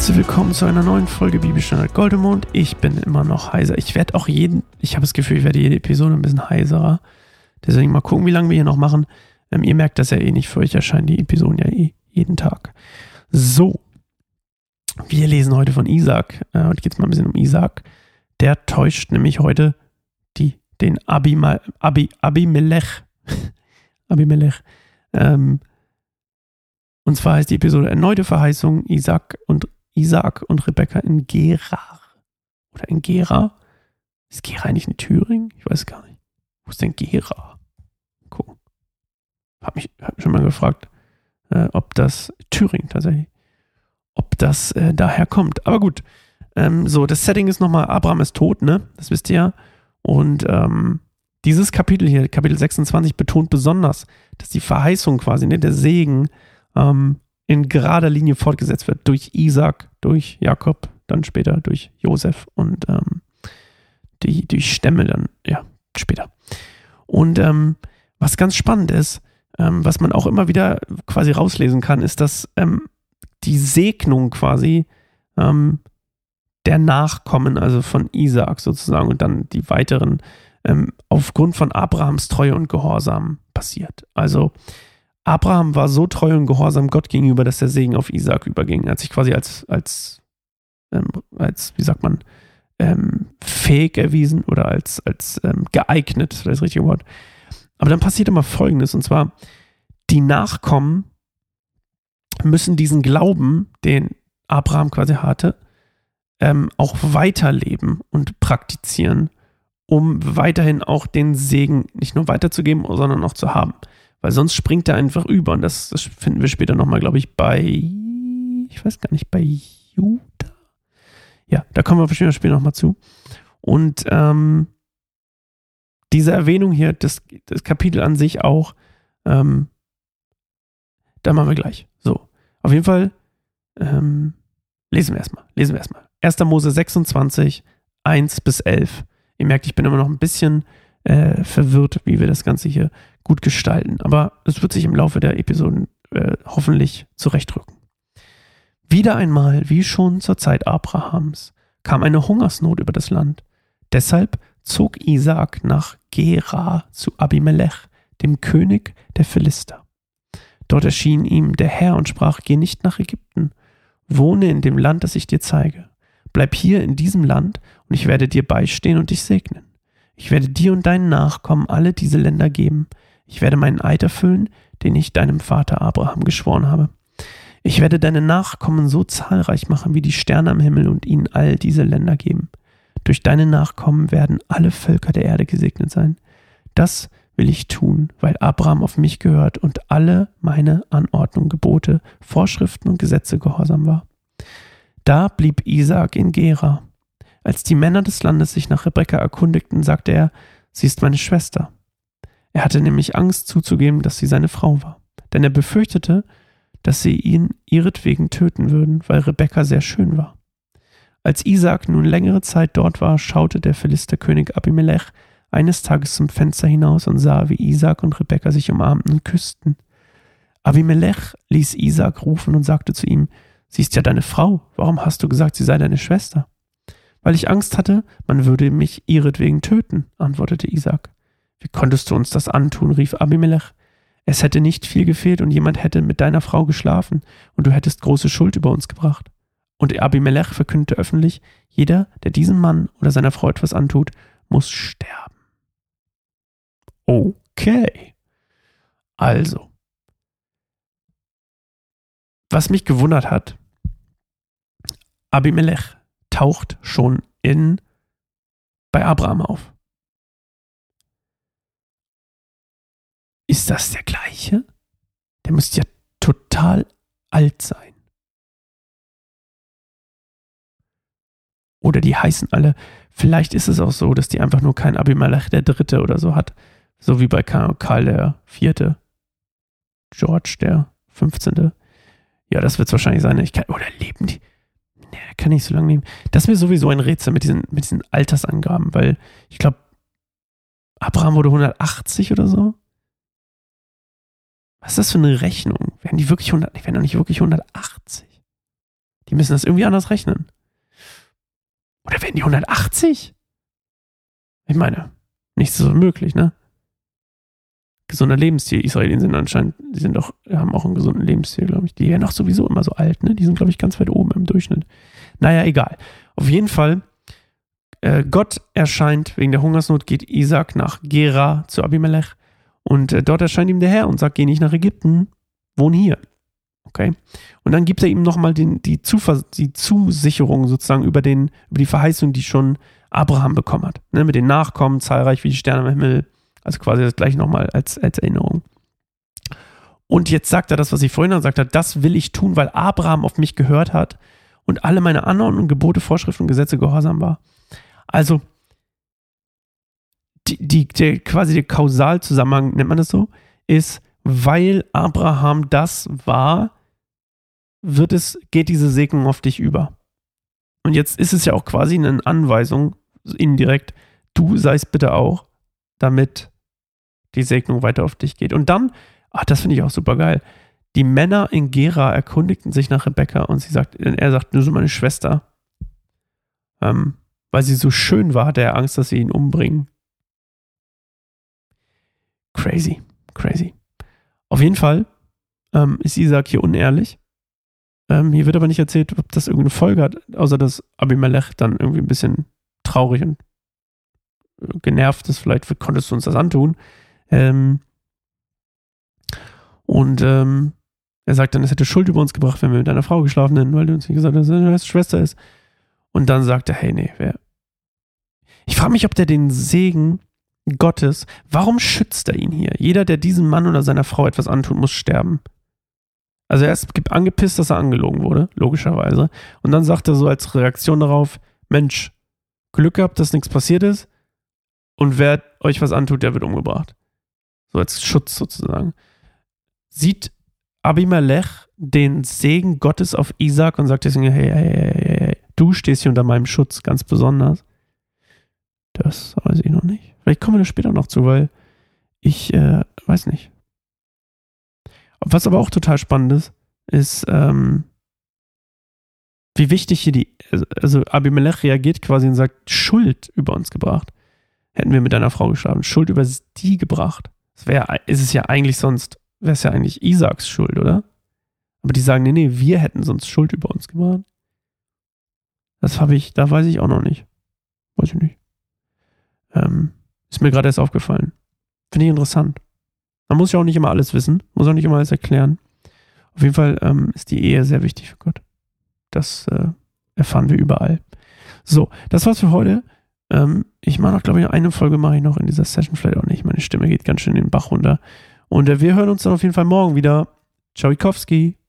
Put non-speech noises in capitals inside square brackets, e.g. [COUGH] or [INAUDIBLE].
Herzlich willkommen zu einer neuen Folge Bibelstandard Goldemond. Ich bin immer noch heiser. Ich werde auch jeden, ich habe das Gefühl, ich werde jede Episode ein bisschen heiserer. Deswegen mal gucken, wie lange wir hier noch machen. Ähm, ihr merkt das ja eh nicht, für euch erscheinen die Episoden ja eh jeden Tag. So, wir lesen heute von Isaac. Äh, heute geht es mal ein bisschen um Isaac. Der täuscht nämlich heute die, den Abima, Abi, Abimelech. [LAUGHS] Abimelech. Ähm, und zwar heißt die Episode Erneute Verheißung Isaac und Isaac und Rebecca in Gerar. Oder in Gera. Ist Gera eigentlich in Thüringen? Ich weiß gar nicht. Wo ist denn Gera? Gucken. Hab mich, hab mich schon mal gefragt, äh, ob das Thüringen tatsächlich, ob das äh, daher kommt. Aber gut. Ähm, so, das Setting ist nochmal, Abraham ist tot, ne? Das wisst ihr ja. Und ähm, dieses Kapitel hier, Kapitel 26, betont besonders, dass die Verheißung quasi, ne, der Segen, ähm, in gerader Linie fortgesetzt wird durch Isaac, durch Jakob, dann später durch Josef und ähm, die, die Stämme dann, ja, später. Und ähm, was ganz spannend ist, ähm, was man auch immer wieder quasi rauslesen kann, ist, dass ähm, die Segnung quasi ähm, der Nachkommen, also von Isaac sozusagen und dann die weiteren, ähm, aufgrund von Abrahams Treue und Gehorsam passiert. Also Abraham war so treu und gehorsam Gott gegenüber, dass der Segen auf Isaac überging. Er hat sich quasi als, als, ähm, als wie sagt man, ähm, fähig erwiesen oder als, als ähm, geeignet, das ist das richtige Wort. Aber dann passiert immer Folgendes, und zwar, die Nachkommen müssen diesen Glauben, den Abraham quasi hatte, ähm, auch weiterleben und praktizieren, um weiterhin auch den Segen nicht nur weiterzugeben, sondern auch zu haben. Weil sonst springt er einfach über. Und das, das finden wir später nochmal, glaube ich, bei, ich weiß gar nicht, bei Judah. Ja, da kommen wir später nochmal zu. Und ähm, diese Erwähnung hier, das, das Kapitel an sich auch, ähm, da machen wir gleich. So, auf jeden Fall ähm, lesen wir erstmal. Lesen wir erstmal. 1. Mose 26, 1 bis 11. Ihr merkt, ich bin immer noch ein bisschen äh, verwirrt, wie wir das Ganze hier gut gestalten. Aber es wird sich im Laufe der Episoden äh, hoffentlich zurechtrücken. Wieder einmal, wie schon zur Zeit Abrahams, kam eine Hungersnot über das Land. Deshalb zog Isaak nach Gera zu Abimelech, dem König der Philister. Dort erschien ihm der Herr und sprach, geh nicht nach Ägypten, wohne in dem Land, das ich dir zeige. Bleib hier in diesem Land, und ich werde dir beistehen und dich segnen. Ich werde dir und deinen Nachkommen alle diese Länder geben. Ich werde meinen Eid erfüllen, den ich deinem Vater Abraham geschworen habe. Ich werde deine Nachkommen so zahlreich machen wie die Sterne am Himmel und ihnen all diese Länder geben. Durch deine Nachkommen werden alle Völker der Erde gesegnet sein. Das will ich tun, weil Abraham auf mich gehört und alle meine Anordnungen, Gebote, Vorschriften und Gesetze gehorsam war. Da blieb Isaak in Gera. Als die Männer des Landes sich nach Rebekka erkundigten, sagte er, sie ist meine Schwester. Er hatte nämlich Angst zuzugeben, dass sie seine Frau war, denn er befürchtete, dass sie ihn ihretwegen töten würden, weil Rebekka sehr schön war. Als Isaac nun längere Zeit dort war, schaute der Philisterkönig Abimelech eines Tages zum Fenster hinaus und sah, wie Isaac und Rebekka sich umarmten und küssten. Abimelech ließ Isaac rufen und sagte zu ihm, Sie ist ja deine Frau, warum hast du gesagt, sie sei deine Schwester? Weil ich Angst hatte, man würde mich ihretwegen töten, antwortete Isaac. Wie konntest du uns das antun? rief Abimelech. Es hätte nicht viel gefehlt und jemand hätte mit deiner Frau geschlafen und du hättest große Schuld über uns gebracht. Und Abimelech verkündete öffentlich, jeder, der diesem Mann oder seiner Frau etwas antut, muss sterben. Okay. Also. Was mich gewundert hat, Abimelech taucht schon in bei Abraham auf. Ist das der gleiche? Der müsste ja total alt sein. Oder die heißen alle. Vielleicht ist es auch so, dass die einfach nur kein Abimelech der Dritte oder so hat. So wie bei Karl der Vierte. George der 15. Ja, das wird es wahrscheinlich sein. Ich kann, oder leben die? Kann ich so lange nehmen. Das ist mir sowieso ein Rätsel mit diesen, mit diesen Altersangaben, weil ich glaube, Abraham wurde 180 oder so. Was ist das für eine Rechnung? Werden die wirklich 100, die werden doch nicht wirklich 180. Die müssen das irgendwie anders rechnen. Oder werden die 180? Ich meine, nichts ist unmöglich, ne? Gesunder Lebensstil. Israelien sind anscheinend, die sind doch, haben auch einen gesunden Lebensstil, glaube ich. Die werden auch sowieso immer so alt, ne? Die sind, glaube ich, ganz weit oben im Durchschnitt. Naja, egal. Auf jeden Fall, äh, Gott erscheint, wegen der Hungersnot geht Isaac nach Gera zu Abimelech und äh, dort erscheint ihm der Herr und sagt, geh nicht nach Ägypten, wohn hier. Okay. Und dann gibt er ihm nochmal die, die Zusicherung sozusagen über, den, über die Verheißung, die schon Abraham bekommen hat. Ne, mit den Nachkommen, zahlreich wie die Sterne im Himmel. Also quasi das gleiche nochmal als, als Erinnerung. Und jetzt sagt er das, was ich vorhin gesagt habe, das will ich tun, weil Abraham auf mich gehört hat und alle meine Anordnungen, Gebote, Vorschriften Gesetze gehorsam war. Also, die, die, der, quasi der Kausalzusammenhang, nennt man das so, ist, weil Abraham das war, wird es, geht diese Segnung auf dich über. Und jetzt ist es ja auch quasi eine Anweisung, indirekt, du seist bitte auch, damit die Segnung weiter auf dich geht. Und dann, ach, das finde ich auch super geil. Die Männer in Gera erkundigten sich nach Rebecca und sie sagt, er sagt, du bist meine Schwester. Ähm, weil sie so schön war, hatte er Angst, dass sie ihn umbringen. Crazy, crazy. Auf jeden Fall ähm, ist Isaac hier unehrlich. Ähm, hier wird aber nicht erzählt, ob das irgendeine Folge hat, außer dass Abimelech dann irgendwie ein bisschen traurig und genervt ist. Vielleicht konntest du uns das antun. Ähm, und ähm, er sagt dann, es hätte Schuld über uns gebracht, wenn wir mit deiner Frau geschlafen hätten, weil du uns nicht gesagt hast, dass deine Schwester ist. Und dann sagt er, hey, nee, wer. Ich frage mich, ob der den Segen Gottes, warum schützt er ihn hier? Jeder, der diesem Mann oder seiner Frau etwas antut, muss sterben. Also er ist angepisst, dass er angelogen wurde, logischerweise. Und dann sagt er so als Reaktion darauf, Mensch, Glück gehabt, dass nichts passiert ist. Und wer euch was antut, der wird umgebracht. So als Schutz sozusagen. Sieht Abimelech den Segen Gottes auf Isaac und sagt deswegen, hey, hey, hey, hey, du stehst hier unter meinem Schutz ganz besonders. Das weiß ich noch nicht. Vielleicht kommen wir da später noch zu, weil ich äh, weiß nicht. Was aber auch total spannend ist, ist, ähm, wie wichtig hier die, also Abimelech reagiert quasi und sagt, Schuld über uns gebracht. Hätten wir mit deiner Frau geschlafen, Schuld über die gebracht. Das wäre, ist es ja eigentlich sonst, wäre es ja eigentlich Isaaks Schuld, oder? Aber die sagen, nee, nee, wir hätten sonst Schuld über uns gebracht. Das habe ich, da weiß ich auch noch nicht. Weiß ich nicht. Ähm, ist mir gerade erst aufgefallen. Finde ich interessant. Man muss ja auch nicht immer alles wissen, muss auch nicht immer alles erklären. Auf jeden Fall ähm, ist die Ehe sehr wichtig für Gott. Das äh, erfahren wir überall. So, das war's für heute. Ähm, ich mache noch, glaube ich, eine Folge mache ich noch in dieser Session, vielleicht auch nicht. Meine Stimme geht ganz schön in den Bach runter. Und äh, wir hören uns dann auf jeden Fall morgen wieder. Ciao, Ikowski.